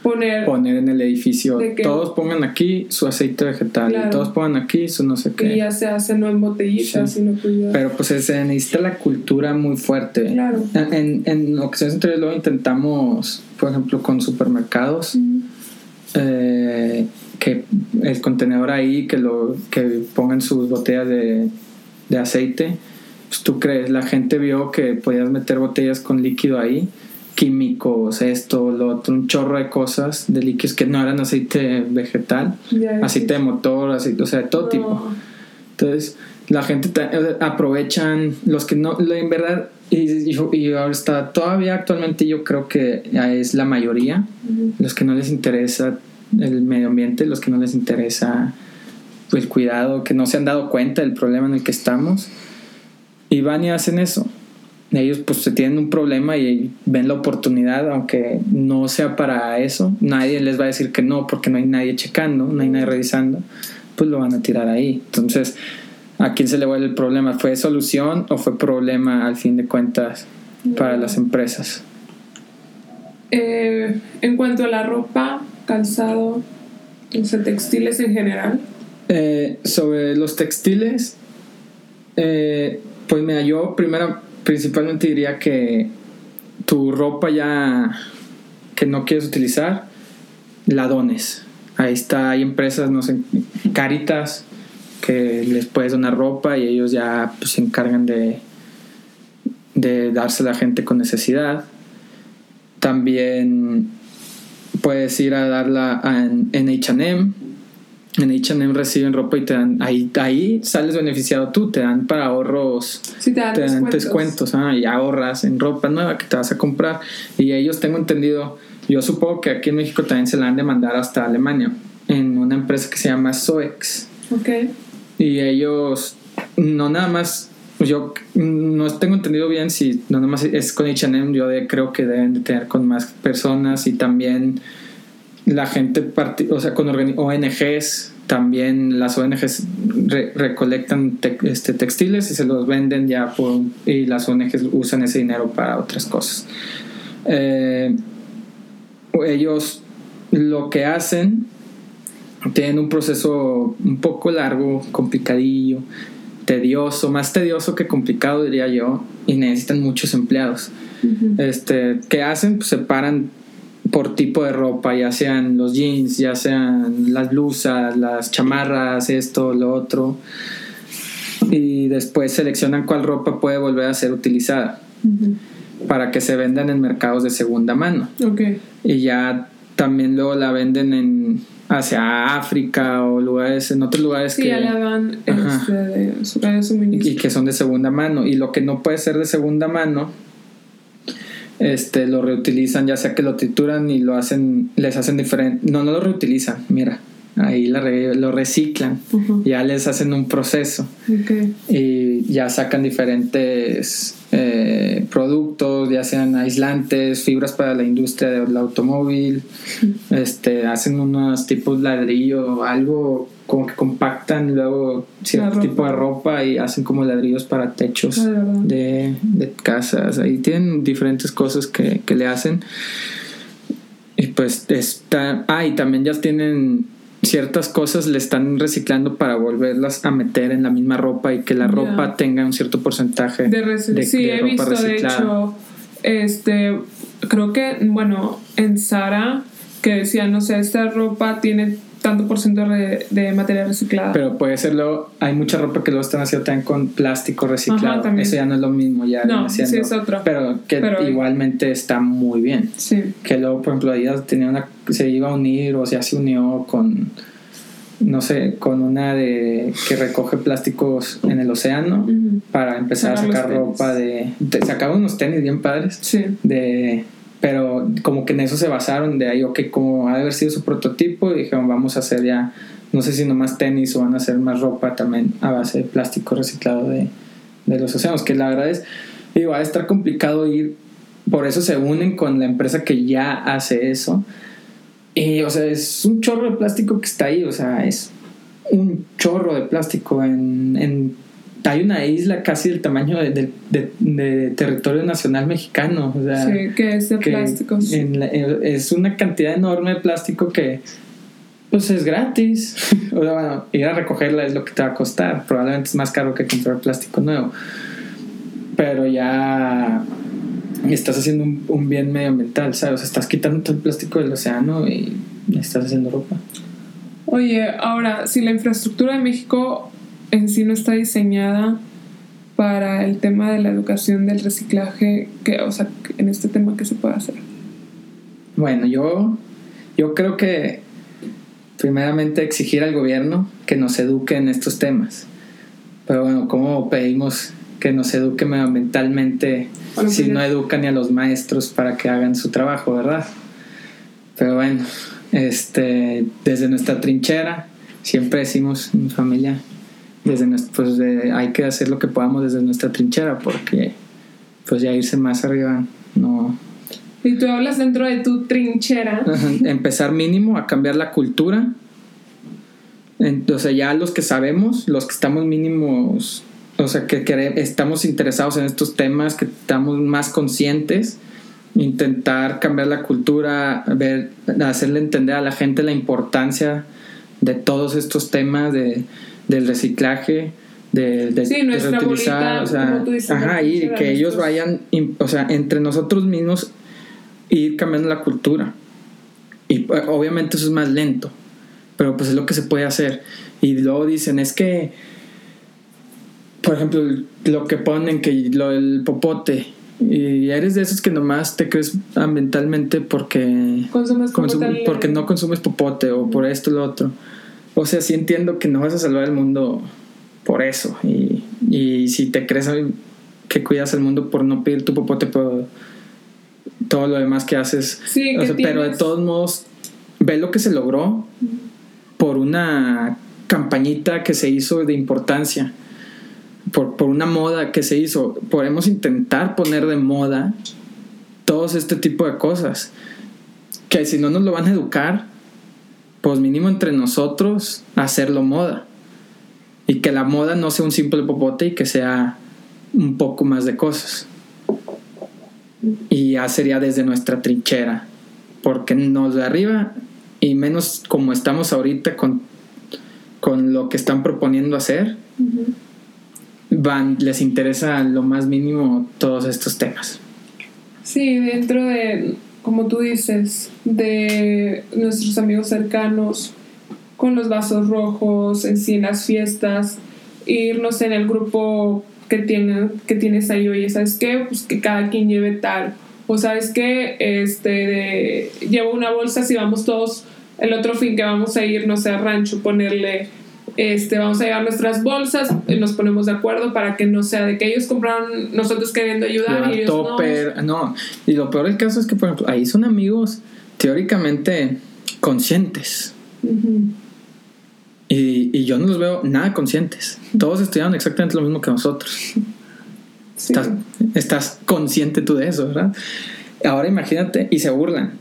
poner poner en el edificio, que- todos pongan aquí su aceite vegetal Claro. y todos pongan aquí su no sé que qué. ya se hace no en botellitas, Sí. sino pues ya- Pero pues se necesita la cultura muy fuerte. Claro. En, en ocasiones anteriores luego intentamos, por ejemplo, con supermercados, Mm, eh, que el contenedor ahí, que lo que pongan sus botellas de, de aceite. Pues tú crees, la gente vio que podías meter botellas con líquido ahí, químicos, esto, lo otro, un chorro de cosas, de líquidos que no eran aceite vegetal, ya aceite de motor, aceite, o sea, de todo No. tipo. Entonces, la gente aprovechan los que no, en verdad, y, y, y ahora está, todavía actualmente yo creo que ya es la mayoría, Ujú. los que no les interesa el medio ambiente, los que no les interesa el cuidado, que no se han dado cuenta del problema en el que estamos, y van y hacen eso. Ellos pues se tienen un problema y ven la oportunidad, aunque no sea para eso, nadie les va a decir que no, porque no hay nadie checando, no hay nadie revisando, pues lo van a tirar ahí. Entonces, ¿a quién se le vuelve el problema? ¿Fue solución o fue problema al fin de cuentas para las empresas? Eh, en cuanto a la ropa, calzado, o sea, textiles en general. Eh, sobre los textiles, eh, pues mira, yo primero, principalmente diría que tu ropa ya que no quieres utilizar, la dones. Ahí está, hay empresas, no sé, Caritas, que les puedes donar ropa y ellos ya pues, se encargan de, de dársela a gente con necesidad. También puedes ir a darla en H&M. En H&M reciben ropa y te dan, ahí, ahí sales beneficiado tú, te dan para ahorros, Si te dan te dan descuentos. ah, y ahorras en ropa nueva que te vas a comprar. Y ellos, tengo entendido, yo supongo que aquí en México también se la han de mandar hasta Alemania, en una empresa que se llama Soex. Ok. Y ellos, no nada más, yo no tengo entendido bien si no nada más es con HM, yo de- creo que deben de tener con más personas y también la gente, o sea, con ONGs, también las ONGs re- recolectan te- este, textiles y se los venden ya por, y las ONGs usan ese dinero para otras cosas. Eh, ellos lo que hacen tienen un proceso un poco largo, complicadillo, tedioso, más tedioso que complicado diría yo, y necesitan muchos empleados. Este, ¿qué hacen? Pues separan por tipo de ropa, ya sean los jeans, ya sean las blusas, las chamarras, esto, lo otro. Y después seleccionan cuál ropa puede volver a ser utilizada para que se vendan en mercados de segunda mano Ok. y ya también luego la venden en hacia África o lugares en otros lugares Sí, que ya le dan este, de de suministro. y que son de segunda mano y lo que no puede ser de segunda mano este lo reutilizan ya sea que lo trituran y lo hacen les hacen diferente no no lo reutilizan mira ahí la re- lo reciclan Ujú. ya les hacen un proceso Ok. y ya sacan diferentes eh, productos, ya sean aislantes, fibras para la industria del automóvil, este, hacen unos tipos ladrillo, algo como que compactan luego cierto tipo de ropa y hacen como ladrillos para techos Ah, de, de casas. Ahí tienen diferentes cosas que, que le hacen. Y pues está. Ah, y también ya tienen ciertas cosas, le están reciclando para volverlas a meter en la misma ropa y que la ropa tenga un cierto porcentaje De reci- sí, he visto, de hecho, este, creo que, bueno, en Sara, que decía, no sé, esta ropa tiene tanto por ciento de, de material reciclado. Pero puede ser luego, hay mucha ropa que luego están haciendo también con plástico reciclado. Ajá. Eso ya no es lo mismo, ya No, sí es otro. Pero que Pero- igualmente está muy bien. sí. que luego por ejemplo ella tenía una se iba a unir o ya se unió con no sé con una de que recoge plásticos en el océano Ujú. para empezar a Sacar ropa de, de- sacaban unos tenis bien padres Sí. de pero como que en eso se basaron de ahí ok como ha de haber sido su prototipo y dijeron vamos a hacer ya no sé si nomás tenis o van a hacer más ropa también a base de plástico reciclado de, de los océanos, que la verdad es, digo, va a estar complicado ir, por eso se unen con la empresa que ya hace eso. Y, o sea, es un chorro de plástico que está ahí, o sea, es un chorro de plástico en, en hay una isla casi del tamaño de, de, de, territorio nacional mexicano. O sea, sí, que es de plásticos. es una cantidad enorme de plástico que pues es gratis. [laughs] o sea, bueno, ir a recogerla es lo que te va a costar. Probablemente es más caro que comprar plástico nuevo. Pero ya estás haciendo un, un bien medioambiental, ¿sabes? O sea, estás quitando todo el plástico del océano y estás haciendo ropa. Oye, ahora, si la infraestructura de México en sí no está diseñada para el tema de la educación del reciclaje, que, o sea, en este tema, ¿qué se puede hacer? Bueno, yo, yo creo que primeramente exigir al gobierno que nos eduque en estos temas. Pero bueno, ¿cómo pedimos que nos eduque medioambientalmente si no educan ni a los maestros para que hagan su trabajo, verdad? Pero bueno, este, desde nuestra trinchera, siempre decimos en mi familia, desde pues hay que hacer lo que podamos desde nuestra trinchera porque pues ya irse más arriba no. Y tú hablas dentro de tu trinchera. Empezar mínimo a cambiar la cultura. Entonces ya los que sabemos los que estamos mínimos o sea que, estamos interesados en estos temas que estamos más conscientes intentar cambiar la cultura ver hacerle entender a la gente la importancia de todos estos temas de del reciclaje, de, de, sí, reutilizar, o sea, ajá, y que ellos vayan, o sea, entre nosotros mismos ir cambiando la cultura. Y pues, obviamente eso es más lento, pero pues es lo que se puede hacer. Y luego dicen, es que, por ejemplo, lo que ponen, que lo del popote, y eres de esos que nomás te crees ambientalmente porque, consumes porque no consumes popote o por esto o lo otro. O sea, sí entiendo que no vas a salvar el mundo por eso. Y, y si te crees que cuidas el mundo por no pedir tu popote por todo lo demás que haces. Sí, pero de todos modos, ve lo que se logró por una campañita que se hizo de importancia. Por, por una moda que se hizo. Podemos intentar poner de moda todos este tipo de cosas. Que si no nos lo van a educar, pues mínimo entre nosotros hacerlo moda. Y que la moda no sea un simple popote y que sea un poco más de cosas. Y ya sería desde nuestra trinchera. Porque nos de arriba, y menos como estamos ahorita con, con lo que están proponiendo hacer, van, les interesa lo más mínimo todos estos temas. Sí, dentro de como tú dices, de nuestros amigos cercanos, con los vasos rojos, en sí en las fiestas, irnos en el grupo que, tiene, que tienes ahí, oye, ¿sabes qué? Pues que cada quien lleve tal. O sabes qué, este, llevo una bolsa si vamos todos el otro fin que vamos a ir, no sé, a rancho, ponerle este, vamos a llevar nuestras bolsas, y nos ponemos de acuerdo para que no sea de que ellos compraron, nosotros queriendo ayudar y ellos no. Y lo peor del caso es que, por ejemplo, ahí son amigos teóricamente conscientes. y, y, yo no los veo nada conscientes. Todos estudiaron exactamente lo mismo que nosotros. Estás, estás consciente tú de eso, ¿verdad? Ahora imagínate, y se burlan.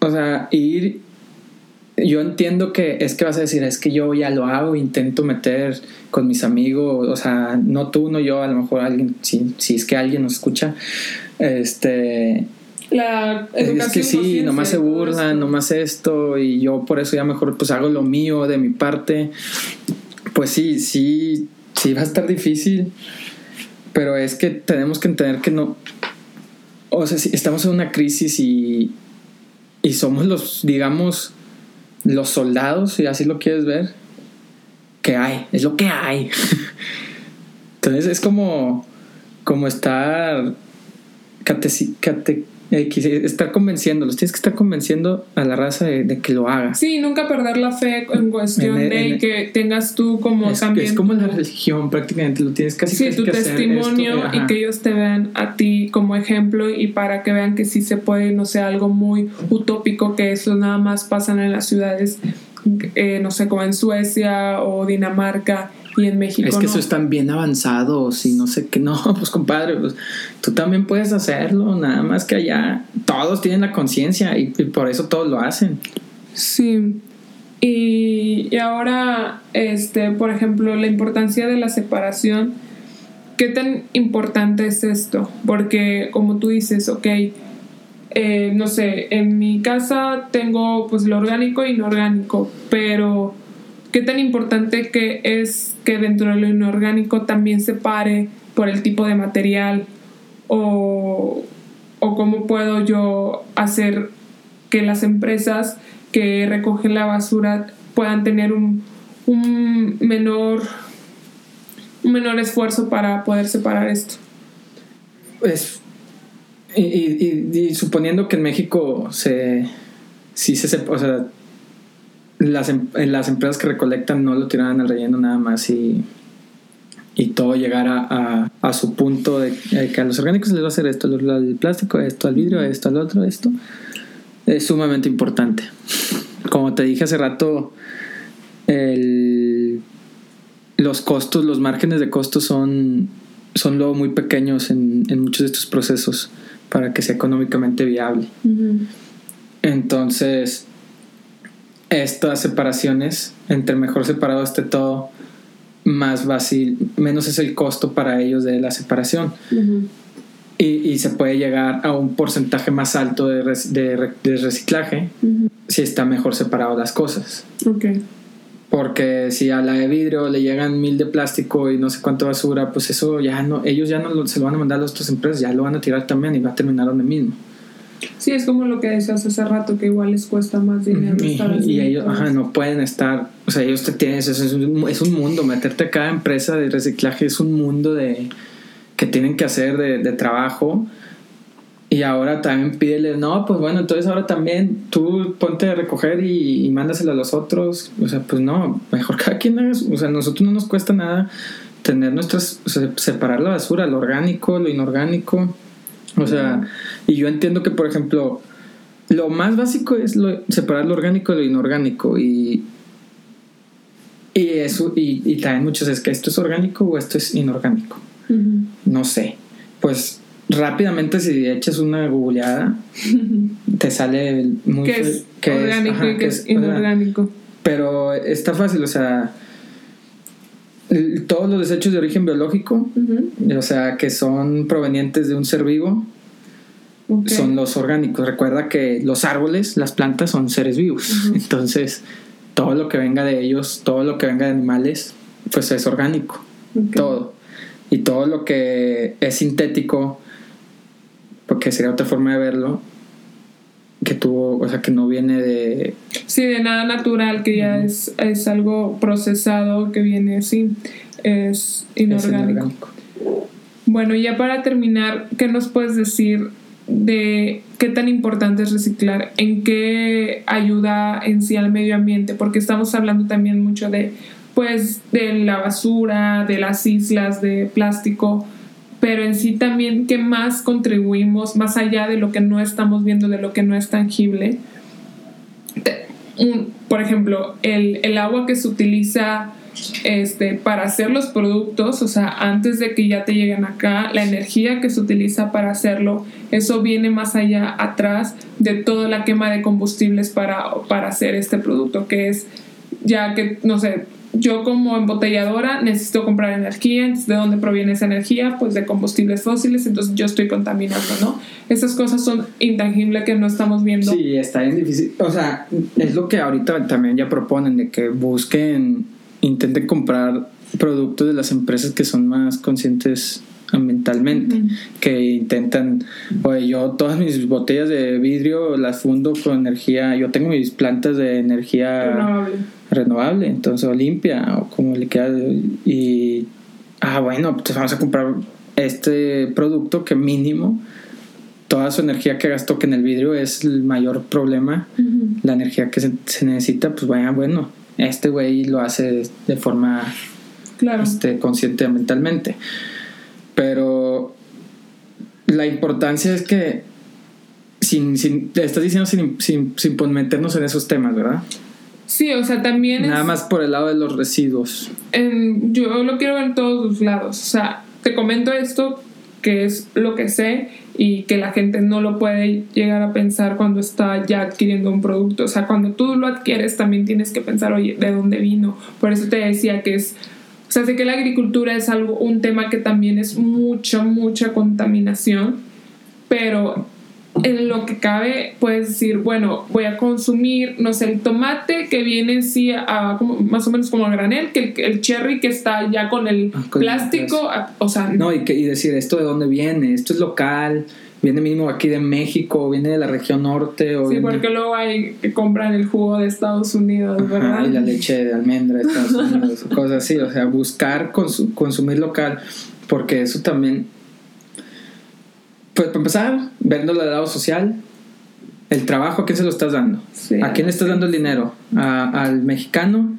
O sea, ir yo entiendo que es que vas a decir, es que yo ya lo hago, intento meter con mis amigos, o sea, no tú, no yo, a lo mejor alguien, si, si es que alguien nos escucha, este... La es que sí, nomás se burlan, nomás esto, y yo por eso ya mejor pues hago lo mío de mi parte. Pues sí, sí, sí va a estar difícil, pero es que tenemos que entender que no, o sea, si estamos en una crisis y, y somos los, digamos, los soldados, si así lo quieres ver, que hay, es lo que hay. [laughs] Entonces es como, como estar cate, cate, estar convenciéndolos, tienes que estar convenciendo a la raza de, que lo haga. Sí, nunca perder la fe en cuestión de que tengas tú como es, también. Es como la religión prácticamente, lo tienes casi, sí, tu testimonio y que ellos te vean a ti como ejemplo y para que vean que sí se puede no sea algo muy utópico, que eso nada más pasan en las ciudades eh, no sé, como en Suecia o Dinamarca y en México. Es que no. eso están bien avanzados y no sé qué. [laughs] No, pues compadre, pues, tú también puedes hacerlo. Nada más que allá todos tienen la conciencia y, y por eso todos lo hacen. Sí. Y, y ahora, este, por ejemplo, la importancia de la separación. ¿Qué tan importante es esto? Porque como tú dices, ok, eh, no sé, en mi casa tengo pues lo orgánico y inorgánico, pero ¿qué tan importante que es que dentro de lo inorgánico también se pare por el tipo de material? O, o cómo puedo yo hacer que las empresas que recogen la basura puedan tener un, un menor un menor esfuerzo para poder separar esto. Pues, y, suponiendo que en México se. Sí se. Las, em- las empresas que recolectan no lo tiraran al relleno nada más y. Y todo llegara a, a su punto de, de que a los orgánicos les va a hacer esto, al al plástico, esto, al vidrio, esto, al otro, esto. Es sumamente importante. Como te dije hace rato, el, los costos, los márgenes de costos son, son luego muy pequeños en, en muchos de estos procesos para que sea económicamente viable. Entonces, estas separaciones, entre mejor separado esté todo, más fácil, menos es el costo para ellos de la separación. Y, y se puede llegar a un porcentaje más alto de, de re- de reciclaje si está mejor separado las cosas. Ok. Porque si a la de vidrio le llegan mil de plástico y no sé cuánto basura, pues eso ya no, ellos ya no lo- se lo van a mandar a las otras empresas, ya lo van a tirar también y va a terminar donde mismo. Sí, es como lo que decías hace rato, que igual les cuesta más dinero. Y, estar y ellos ajá, no pueden estar, o sea, ellos te tienen, eso es un, es un mundo, meterte a cada empresa de reciclaje es un mundo de que tienen que hacer de, de trabajo. Y ahora también pídele, no, pues bueno, entonces ahora también tú ponte a recoger y, y mándaselo a los otros. O sea, pues no, mejor cada quien haga, o sea, a nosotros no nos cuesta nada tener nuestras, o sea, separar la basura, lo orgánico, lo inorgánico. O sea, y yo entiendo que, por ejemplo, lo más básico es lo- separar lo orgánico de lo inorgánico y, y eso, y, y también muchos es que esto es orgánico o esto es inorgánico. No sé. Pues rápidamente si echas una googleada, [laughs] te sale muy que es orgánico ajá, y que que es es- o sea, inorgánico. pero está fácil, o sea, todos los desechos de origen biológico, o sea, que son provenientes de un ser vivo, son los orgánicos. Recuerda que los árboles, las plantas son seres vivos. Entonces, todo lo que venga de ellos, todo lo que venga de animales, pues es orgánico. Todo. Y todo lo que es sintético, porque sería otra forma de verlo, que tuvo, o sea, que no viene de... Sí, de nada natural, que ya es, es algo procesado que viene así, es es inorgánico. inorgánico. Bueno, y ya para terminar, ¿qué nos puedes decir de qué tan importante es reciclar? ¿En qué ayuda en sí al medio ambiente? Porque estamos hablando también mucho de, pues, de la basura, de las islas de plástico, pero en sí también, ¿qué más contribuimos más allá de lo que no estamos viendo, de lo que no es tangible? Por ejemplo, el, el agua que se utiliza este, para hacer los productos, o sea, antes de que ya te lleguen acá, la energía que se utiliza para hacerlo, eso viene más allá, atrás de toda la quema de combustibles para, para hacer este producto, que es ya que, no sé, yo como embotelladora necesito comprar energía, entonces ¿de dónde proviene esa energía? Pues de combustibles fósiles, entonces yo estoy contaminando, ¿no? Esas cosas son intangibles que no estamos viendo. Sí, está bien difícil. O sea, es lo que ahorita también ya proponen, de que busquen, intenten comprar productos de las empresas que son más conscientes ambientalmente, que intentan, oye, yo todas mis botellas de vidrio las fundo con energía, yo tengo mis plantas de energía Renovable. Renovable, entonces o limpia o como le queda y ah bueno, pues vamos a comprar este producto que mínimo toda su energía que gastó que en el vidrio es el mayor problema, la energía que se, se necesita, pues vaya, bueno, este güey lo hace de forma Claro. este, consciente mentalmente. Pero la importancia es que sin, sin, te estás diciendo sin, sin, sin meternos en esos temas, ¿verdad? Sí, o sea, también Nada es, más por el lado de los residuos. en- yo lo quiero ver en todos los lados. O sea, te comento esto que es lo que sé y que la gente no lo puede llegar a pensar cuando está ya adquiriendo un producto. O sea, cuando tú lo adquieres también tienes que pensar, oye, ¿de dónde vino? Por eso te decía que es... O sea, sé que la agricultura es algo, un tema que también es mucha, mucha contaminación, pero en lo que cabe puedes decir, bueno, voy a consumir, no sé, el tomate que viene sí a, como- más o menos como a granel, que el, el cherry que está ya con el Ah, con plástico, a- o sea, No, y, que, y decir esto de dónde viene, esto es local, viene mínimo aquí de México, viene de la región norte o sí, viene- porque luego hay que compran el jugo de Estados Unidos, Ajá, ¿verdad? y la leche de almendra de Estados Unidos, cosas así, o sea, buscar consu- consumir local, porque eso también, pues para empezar, verlo del lado social, el trabajo, ¿a quién se lo estás dando? Sí, ¿A quién le estás dando el dinero? ¿A- ¿Al mexicano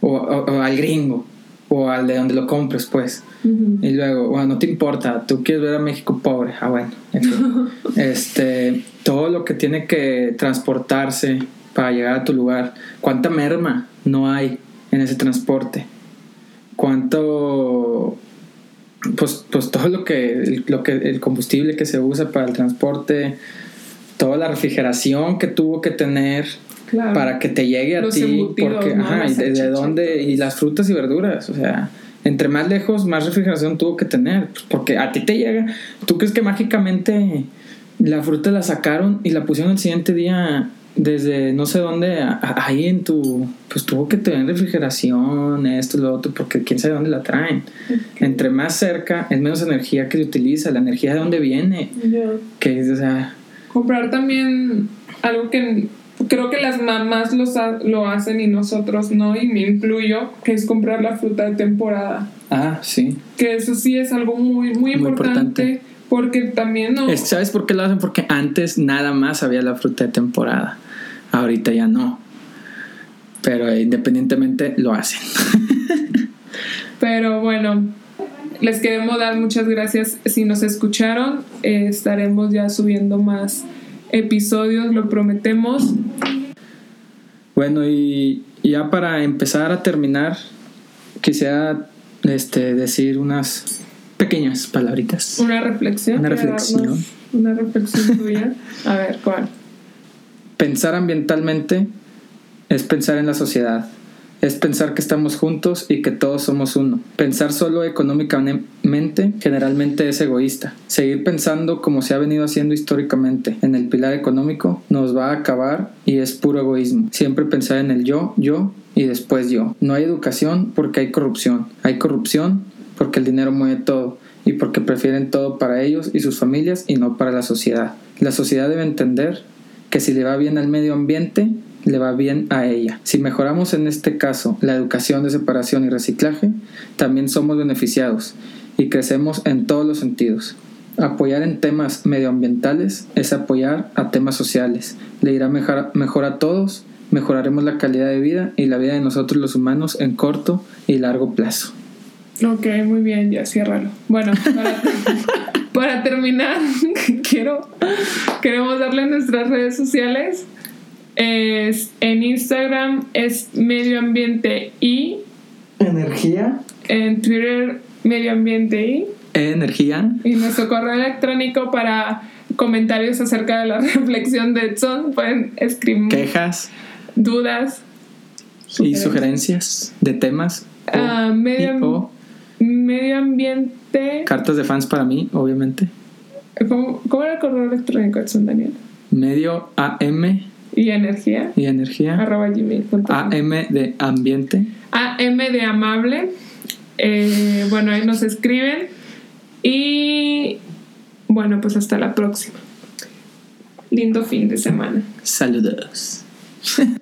o, o- o al gringo? O al de donde lo compres, pues. Y luego, bueno, no te importa, tú quieres ver a México pobre. Ah, bueno. [laughs] este, todo lo que tiene que transportarse para llegar a tu lugar. ¿Cuánta merma no hay en ese transporte? ¿Cuánto pues, pues todo lo que, lo que el combustible que se usa para el transporte, toda la refrigeración que tuvo que tener Claro. para que te llegue a Los ti, porque ¿no? ajá, y de, de salchichas. dónde y las frutas y verduras, o sea, entre más lejos más refrigeración tuvo que tener, pues, porque a ti te llega, tú crees que mágicamente la fruta la sacaron y la pusieron el siguiente día desde no sé dónde a- a- ahí en tu pues tuvo que tener refrigeración esto lo otro porque quién sabe dónde la traen. Entre más cerca es menos energía que se utiliza la energía de dónde viene. Que es o sea Comprar también algo que creo que las mamás los ha- lo hacen y nosotros no, y me incluyo, que es comprar la fruta de temporada. ah sí. Que eso sí es algo muy, muy, Muy importante, importante. Porque también no... Es- ¿Sabes por qué lo hacen? Porque antes nada más había la fruta de temporada. Ahorita ya no. Pero eh, independientemente lo hacen. [laughs] Pero bueno, les queremos dar muchas gracias si nos escucharon. Eh, estaremos ya subiendo más episodios, lo prometemos. Bueno, y ya para empezar a terminar, quisiera este, decir unas pequeñas palabritas. Una reflexión. Una ¿quieres reflexión. Una reflexión tuya. A ver, ¿cuál? Pensar ambientalmente es pensar en la sociedad. Es pensar que estamos juntos y que todos somos uno. Pensar solo económicamente generalmente es egoísta. Seguir pensando como se ha venido haciendo históricamente en el pilar económico nos va a acabar y es puro egoísmo. Siempre pensar en el yo, yo y después yo. No hay educación porque hay corrupción. Hay corrupción porque el dinero mueve todo y porque prefieren todo para ellos y sus familias y no para la sociedad. La sociedad debe entender que si le va bien al medio ambiente, le va bien a ella. Si mejoramos en este caso la educación de separación y reciclaje, también somos beneficiados y crecemos en todos los sentidos. Apoyar en temas medioambientales es apoyar a temas sociales. Le irá mejor, mejor a todos, mejoraremos la calidad de vida y la vida de nosotros los humanos en corto y largo plazo. Ok, muy bien, ya ciérralo. Bueno, para, [laughs] para terminar, [laughs] quiero, queremos darle nuestras redes sociales. Es, en Instagram es medio ambiente y Energía. en Twitter medio ambiente y Energía. y nuestro correo electrónico para comentarios acerca de la [laughs] reflexión de Edson pueden escribir Quejas dudas y sugerencias de temas. o- medio, y o medio ambiente cartas de fans para mí, obviamente. ¿cómo, cómo era el correo electrónico Edson Daniel? Medio AM y energía y energía. arroba gmail.com AM de ambiente. AM de amable Eh, bueno ahí nos escriben y bueno pues hasta la próxima lindo fin de semana Saludos. [laughs]